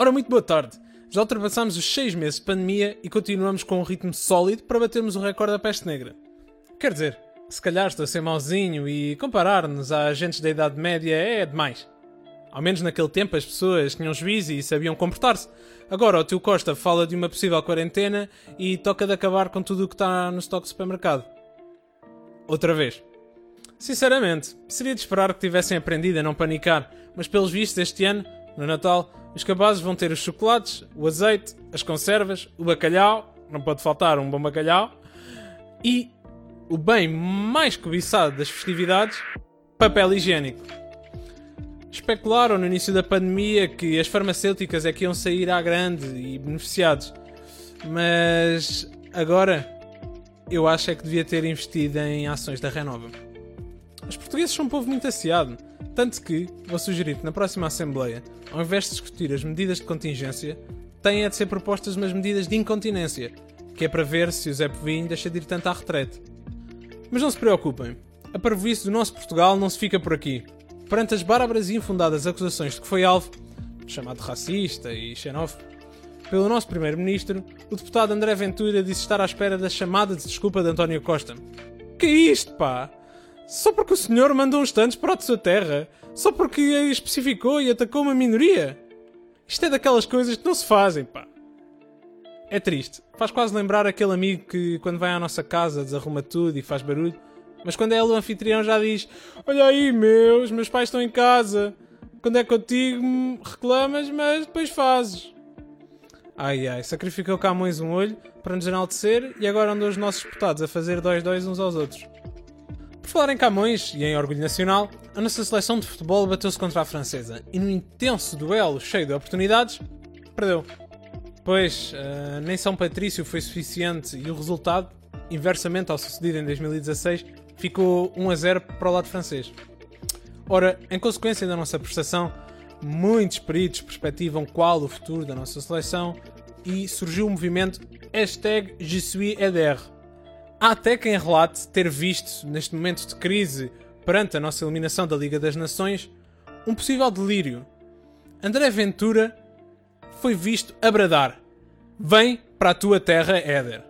Ora, muito boa tarde. Já ultrapassámos os 6 meses de pandemia e continuamos com um ritmo sólido para batermos o recorde da peste negra. Quer dizer, se calhar estou a ser mauzinho e comparar-nos a agentes da Idade Média é demais. Ao menos naquele tempo as pessoas tinham juízo e sabiam comportar-se. Agora o tio Costa fala de uma possível quarentena e toca de acabar com tudo o que está no estoque do supermercado. Outra vez. Sinceramente, seria de esperar que tivessem aprendido a não panicar, mas pelos vistos este ano, no Natal, os cabazes vão ter os chocolates, o azeite, as conservas, o bacalhau, não pode faltar um bom bacalhau, e o bem mais cobiçado das festividades, papel higiênico. Especularam no início da pandemia que as farmacêuticas é que iam sair à grande e beneficiados. Mas agora eu acho é que devia ter investido em ações da Renova. Os portugueses são um povo muito aciado, tanto que vou sugerir que na próxima Assembleia, ao invés de discutir as medidas de contingência, tenha de ser propostas umas medidas de incontinência, que é para ver se o Zé Povinho deixa de ir tanto à retrete. Mas não se preocupem, a parvoíce do nosso Portugal não se fica por aqui perante as bárbaras e infundadas acusações de que foi alvo, chamado racista e xenófobo, pelo nosso Primeiro-Ministro, o deputado André Ventura disse estar à espera da chamada de desculpa de António Costa. Que é isto, pá? Só porque o senhor mandou uns tantos para a sua terra? Só porque especificou e atacou uma minoria? Isto é daquelas coisas que não se fazem, pá. É triste. Faz quase lembrar aquele amigo que, quando vai à nossa casa, desarruma tudo e faz barulho mas quando é ele o anfitrião já diz: Olha aí, meus, meus pais estão em casa. Quando é contigo, reclamas, mas depois fazes. Ai ai, sacrificou Camões um olho para nos enaltecer e agora andam os nossos deputados a fazer dois-dois uns aos outros. Por falar em Camões e em orgulho nacional, a nossa seleção de futebol bateu-se contra a francesa e num intenso duelo cheio de oportunidades, perdeu. Pois, uh, nem São Patrício foi suficiente e o resultado, inversamente ao sucedido em 2016, ficou 1 a 0 para o lado francês. Ora, em consequência da nossa prestação, muitos peritos perspectivam qual o futuro da nossa seleção e surgiu o movimento hashtag. Há até quem relate ter visto, neste momento de crise perante a nossa eliminação da Liga das Nações, um possível delírio. André Ventura foi visto a bradar: Vem para a tua terra, Éder.